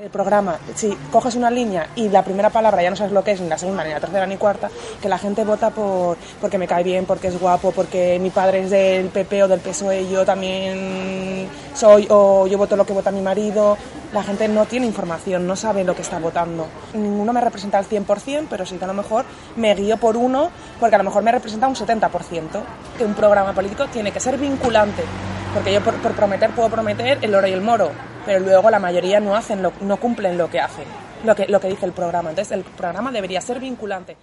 El programa, si coges una línea y la primera palabra ya no sabes lo que es, ni la segunda, ni la tercera, ni cuarta, que la gente vota por porque me cae bien, porque es guapo, porque mi padre es del PP o del PSOE, yo también soy, o yo voto lo que vota mi marido. La gente no tiene información, no sabe lo que está votando. Ninguno me representa al 100%, pero sí que a lo mejor me guío por uno, porque a lo mejor me representa un 70%. Que un programa político tiene que ser vinculante, porque yo por, por prometer puedo prometer el oro y el moro, pero luego la mayoría no hacen lo, no cumplen lo que hacen, lo que, lo que dice el programa. Entonces el programa debería ser vinculante.